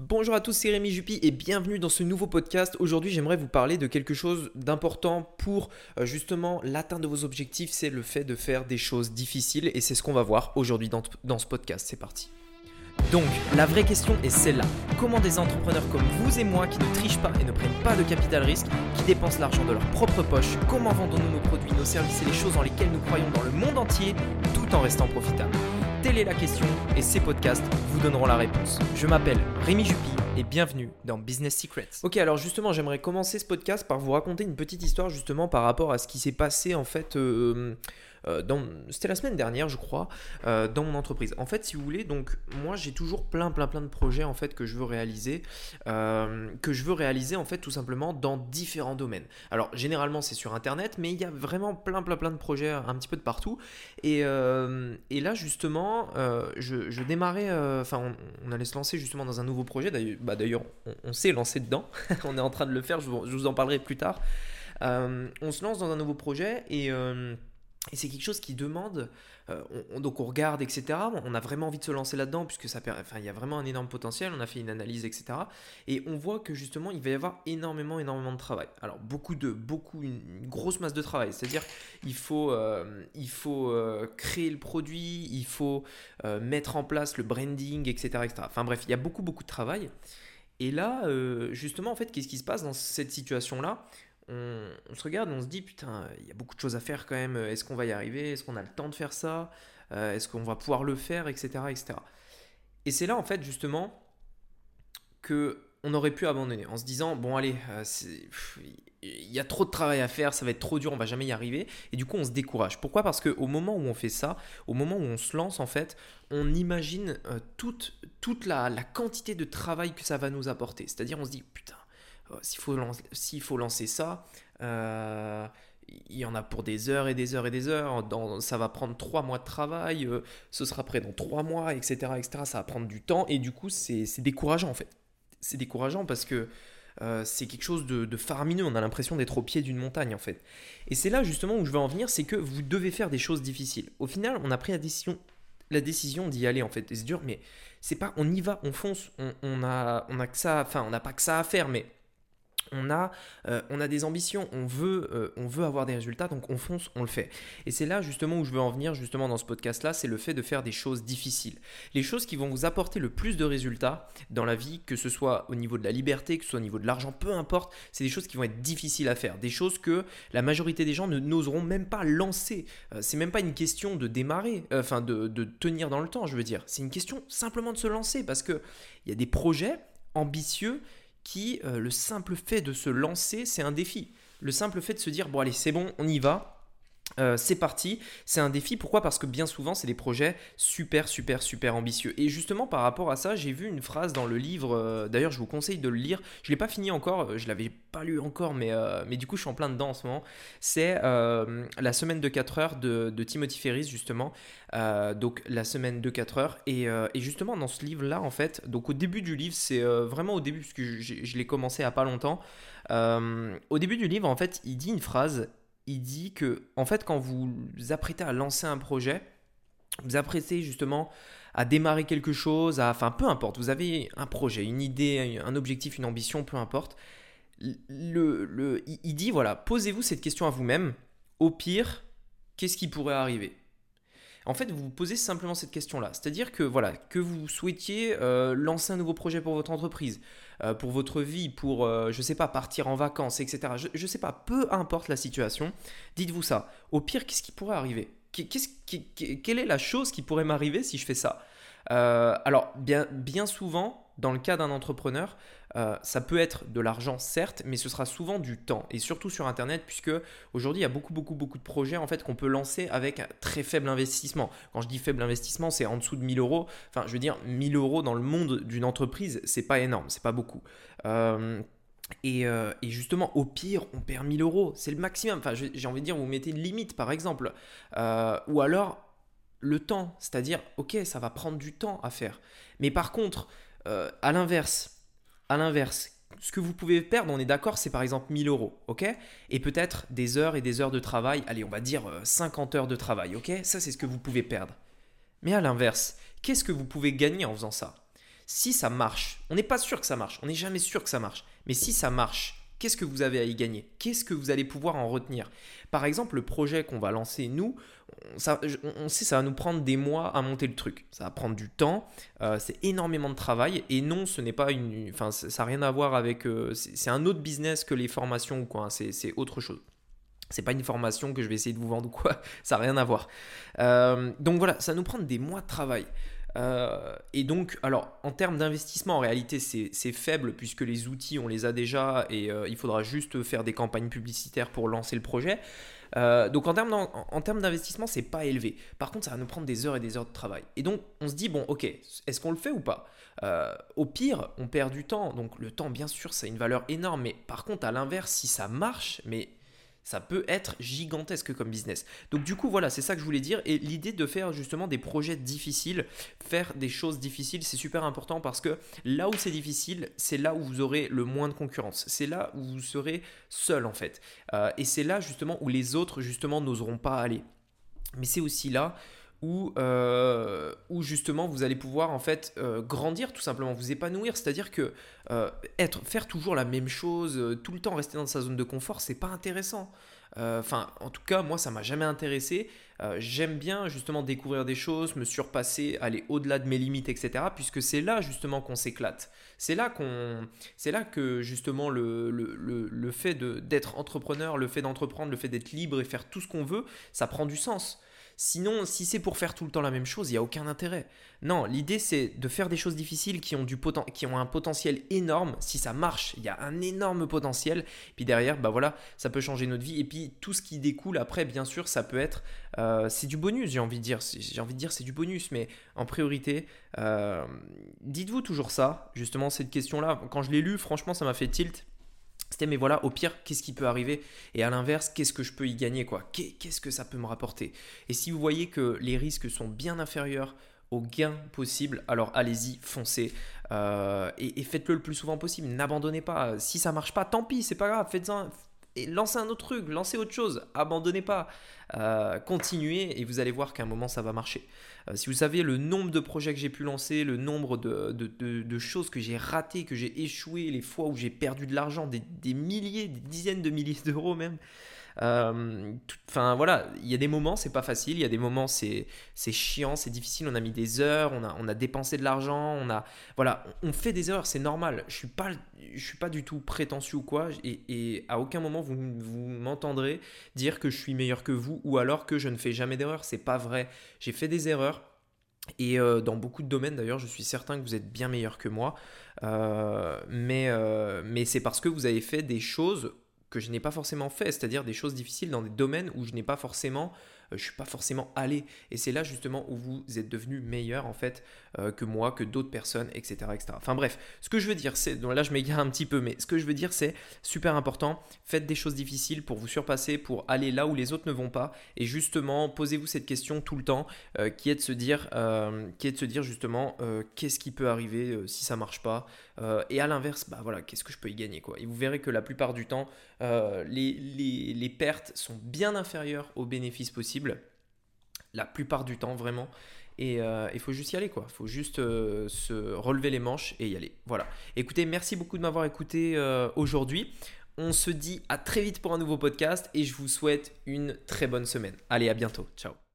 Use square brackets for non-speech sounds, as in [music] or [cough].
Bonjour à tous, c'est Rémi Jupy et bienvenue dans ce nouveau podcast. Aujourd'hui, j'aimerais vous parler de quelque chose d'important pour euh, justement l'atteinte de vos objectifs, c'est le fait de faire des choses difficiles et c'est ce qu'on va voir aujourd'hui dans, dans ce podcast. C'est parti. Donc, la vraie question est celle-là. Comment des entrepreneurs comme vous et moi qui ne trichent pas et ne prennent pas de capital risque, qui dépensent l'argent de leur propre poche, comment vendons-nous nos produits, nos services et les choses dans lesquelles nous croyons dans le monde entier tout en restant profitables? Telle est la question et ces podcasts vous donneront la réponse. Je m'appelle Rémi Jupy et bienvenue dans Business Secrets. Ok, alors justement, j'aimerais commencer ce podcast par vous raconter une petite histoire justement par rapport à ce qui s'est passé en fait. Euh, euh, c'était la semaine dernière, je crois, euh, dans mon entreprise. En fait, si vous voulez, donc moi j'ai toujours plein, plein, plein de projets en fait que je veux réaliser, que je veux réaliser en fait tout simplement dans différents domaines. Alors généralement c'est sur Internet, mais il y a vraiment plein, plein, plein de projets un petit peu de partout. Et, et là justement, je, démarrais, enfin on, allait se lancer justement dans un nouveau projet. D'ailleurs, bah, on, s'est lancé dedans. [laughs] on est en train de le faire. Je vous, en parlerai plus tard. on se lance dans un nouveau projet et et c'est quelque chose qui demande, euh, donc on regarde, etc. On a vraiment envie de se lancer là-dedans, puisque ça, enfin, il y a vraiment un énorme potentiel. On a fait une analyse, etc. Et on voit que justement, il va y avoir énormément, énormément de travail. Alors beaucoup de, beaucoup, une, grosse masse de travail. C'est-à-dire, il faut, euh, il faut euh, créer le produit, il faut mettre en place le branding, etc., etc. Enfin bref, il y a beaucoup, beaucoup de travail. Et là, justement, en fait, qu'est-ce qui se passe dans cette situation-là? On, se regarde, on se dit putain, il y a beaucoup de choses à faire quand même. Est-ce qu'on va y arriver? Est-ce qu'on a le temps de faire ça? Euh, Est-ce qu'on va pouvoir le faire, etc., etc. Et c'est là en fait justement que on aurait pu abandonner en se disant bon allez, euh, il y a trop de travail à faire, ça va être trop dur, on va jamais y arriver. Et du coup, on se décourage. Pourquoi? Parce qu'au moment où on fait ça, au moment où on se lance, en fait, on imagine euh, toute, toute la, la, quantité de travail que ça va nous apporter. C'est-à-dire, on se dit, putain, euh, s'il faut, s'il faut lancer ça, il y en a pour des heures et des heures et des heures. Dans, ça va prendre trois mois de travail, ce sera prêt dans trois mois, etc., etc. Ça va prendre du temps et du coup, c'est, décourageant en fait. C'est décourageant parce que c'est quelque chose de, de, faramineux. On a l'impression d'être au pied d'une montagne en fait. Et c'est là justement où je veux en venir, c'est que vous devez faire des choses difficiles. Au final, on a pris la décision, la décision d'y aller en fait. c'est dur, mais c'est pas, on y va, on fonce. On, on a, on a que ça, enfin, on n'a pas que ça à faire, mais on a, euh, on a des ambitions, on veut, euh, on veut avoir des résultats, donc on fonce, on le fait. Et c'est là justement où je veux en venir justement dans ce podcast-là, c'est le fait de faire des choses difficiles. Les choses qui vont vous apporter le plus de résultats dans la vie, que ce soit au niveau de la liberté, que ce soit au niveau de l'argent, peu importe, c'est des choses qui vont être difficiles à faire, des choses que la majorité des gens ne n'oseront même pas lancer. Euh, c'est même pas une question de démarrer, enfin de, de tenir dans le temps, je veux dire. C'est une question simplement de se lancer parce que il y a des projets ambitieux qui, euh, le simple fait de se lancer, c'est un défi. Le simple fait de se dire, bon allez, c'est bon, on y va, euh, c'est parti, c'est un défi. Pourquoi? Parce que bien souvent, c'est des projets super, super, super ambitieux. Et justement, par rapport à ça, j'ai vu une phrase dans le livre. euh, D'ailleurs, je vous conseille de le lire. Je ne l'ai pas fini encore, euh, je l'avais pas lu encore, mais, mais du coup, je suis en plein dedans en ce moment. C'est La semaine de 4 heures de, de Timothy Ferris, justement. Donc, la semaine de 4 heures. Et, et justement, dans ce livre-là, en fait, donc au début du livre, c'est vraiment au début, puisque je, l'ai commencé à pas longtemps. Au début du livre, en fait, il dit une phrase il dit que, en fait, quand vous vous apprêtez à lancer un projet, vous apprêtez justement à démarrer quelque chose, à, enfin, peu importe, vous avez un projet, une idée, un objectif, une ambition, peu importe. Le, le, il il dit, voilà, posez-vous cette question à vous-même. Au pire, qu'est-ce qui pourrait arriver? En fait, vous vous posez simplement cette question-là. C'est-à-dire que voilà, que vous souhaitiez euh, lancer un nouveau projet pour votre entreprise, euh, pour votre vie, pour, euh, je sais pas, partir en vacances, etc. Je, je sais pas, peu importe la situation, dites-vous ça. Au pire, qu'est-ce qui pourrait arriver? Quelle est la chose qui pourrait m'arriver si je fais ça? Euh, Alors, bien, souvent, dans le cas d'un entrepreneur, euh, ça peut être de l'argent, certes, mais ce sera souvent du temps. Et surtout sur Internet, puisque aujourd'hui, il y a beaucoup, beaucoup, beaucoup de projets en fait qu'on peut lancer avec un très faible investissement. Quand je dis faible investissement, c'est en dessous de 1000 euros. Enfin, je veux dire, 1000 euros dans le monde d'une entreprise, c'est pas énorme, c'est pas beaucoup. Euh, et, et justement, au pire, on perd 1000 euros. C'est le maximum. Enfin, j'ai envie de dire, vous mettez une limite, par exemple. Ou alors, le temps. C'est-à-dire, ok, ça va prendre du temps à faire. Mais par contre, euh, à l'inverse, à l'inverse, ce que vous pouvez perdre, on est d'accord, c'est par exemple 1000 euros, ok? Et peut-être des heures et des heures de travail, allez, on va dire euh, 50 heures de travail, ok? Ça, c'est ce que vous pouvez perdre. Mais à l'inverse, qu'est-ce que vous pouvez gagner en faisant ça? Si ça marche, on n'est pas sûr que ça marche, on n'est jamais sûr que ça marche, mais si ça marche, qu'est-ce que vous avez à y gagner? Qu'est-ce que vous allez pouvoir en retenir? Par exemple, le projet qu'on va lancer, nous, on sait ça va nous prendre des mois à monter le truc. Ça va prendre du temps, euh, c'est énormément de travail. Et non, ce n'est pas une. Enfin, ça n'a rien à voir avec. Euh, c'est un autre business que les formations ou quoi. Hein, c'est autre chose. C'est pas une formation que je vais essayer de vous vendre ou quoi. [laughs] Ça n'a rien à voir. Euh, donc voilà, ça va nous prendre des mois de travail. Euh, et donc, alors, en termes d'investissement, en réalité, c'est faible puisque les outils, on les a déjà et euh, il faudra juste faire des campagnes publicitaires pour lancer le projet. Euh, donc, en termes, en, termes d'investissement, c'est pas élevé. Par contre, ça va nous prendre des heures et des heures de travail. Et donc, on se dit, bon, ok, est-ce qu'on le fait ou pas? Au pire, on perd du temps. Donc, le temps, bien sûr, ça a une valeur énorme. Mais par contre, à l'inverse, si ça marche, mais ça peut être gigantesque comme business. Donc du coup, voilà, c'est ça que je voulais dire. Et l'idée de faire justement des projets difficiles, faire des choses difficiles, c'est super important parce que là où c'est difficile, c'est là où vous aurez le moins de concurrence. C'est là où vous serez seul en fait. Euh, et c'est là justement où les autres justement n'oseront pas aller. Mais c'est aussi là où, euh, où, justement vous allez pouvoir en fait euh, grandir tout simplement, vous épanouir. C'est-à-dire que euh, être, faire toujours la même chose, tout le temps rester dans sa zone de confort, c'est pas intéressant. Enfin, en tout cas, moi, ça m'a jamais intéressé. J'aime bien justement découvrir des choses, me surpasser, aller au-delà de mes limites, etc. Puisque c'est là justement qu'on s'éclate. C'est là qu'on, c'est là que justement le, le, le, le fait d'être entrepreneur, le fait d'entreprendre, le fait d'être libre et faire tout ce qu'on veut, ça prend du sens. Sinon, si c'est pour faire tout le temps la même chose, il n'y a aucun intérêt. Non, l'idée c'est de faire des choses difficiles qui ont, du qui ont un potentiel énorme. Si ça marche, il y a un énorme potentiel. Puis derrière, bah voilà, ça peut changer notre vie. Et puis tout ce qui découle après, bien sûr, ça peut être, euh, c'est du bonus. J'ai envie de dire, j'ai envie de dire, c'est du bonus. Mais en priorité, euh, dites-vous toujours ça. Justement, cette question-là, quand je l'ai lu, franchement, ça m'a fait tilt. C'était mais voilà, au pire, qu'est-ce qui peut arriver? Et à l'inverse, qu'est-ce que je peux y gagner quoi? Qu'est-ce que ça peut me rapporter? Et si vous voyez que les risques sont bien inférieurs aux gains possibles, alors allez-y, foncez euh, et, faites-le le plus souvent possible. N'abandonnez pas. Si ça marche pas, tant pis, c'est pas grave. Faites-en, lancez un autre truc, lancez autre chose, abandonnez pas, euh, continuez et vous allez voir qu'à un moment ça va marcher. Euh, si vous savez le nombre de projets que j'ai pu lancer, le nombre de, choses que j'ai ratées, que j'ai échoué, les fois où j'ai perdu de l'argent, des, milliers, des dizaines de milliers d'euros même, enfin voilà, il y a des moments c'est pas facile, il y a des moments c'est chiant, c'est difficile, on a mis des heures, on a, on a dépensé de l'argent, on a voilà, on fait des erreurs, c'est normal. Je suis pas je suis pas du tout prétentieux ou quoi, et, et à aucun moment vous, vous m'entendrez dire que je suis meilleur que vous ou alors que je ne fais jamais d'erreurs. C'est pas vrai. J'ai fait des erreurs. Et euh, dans beaucoup de domaines d'ailleurs, je suis certain que vous êtes bien meilleur que moi. Euh, mais mais c'est parce que vous avez fait des choses que je n'ai pas forcément fait, c'est-à-dire des choses difficiles dans des domaines où je n'ai pas forcément euh, je suis pas forcément allé. Et c'est là justement où vous êtes devenu meilleur en fait euh, que moi, que d'autres personnes, etc., etc. Enfin bref, ce que je veux dire, c'est, donc là je m'égare un petit peu, mais ce que je veux dire c'est super important, faites des choses difficiles pour vous surpasser, pour aller là où les autres ne vont pas, et justement posez-vous cette question tout le temps, euh, qui est de se dire, qui est de se dire justement, qu'est-ce qui peut arriver si ça marche pas, et à l'inverse, bah voilà, qu'est-ce que je peux y gagner quoi. Et vous verrez que la plupart du temps, les pertes sont bien inférieures aux bénéfices possibles la plupart du temps vraiment. Et euh, il faut juste y aller, quoi. Il faut juste euh, se relever les manches et y aller. Voilà. Écoutez, merci beaucoup de m'avoir écouté euh, aujourd'hui. On se dit à très vite pour un nouveau podcast et je vous souhaite une très bonne semaine. Allez, à bientôt. Ciao.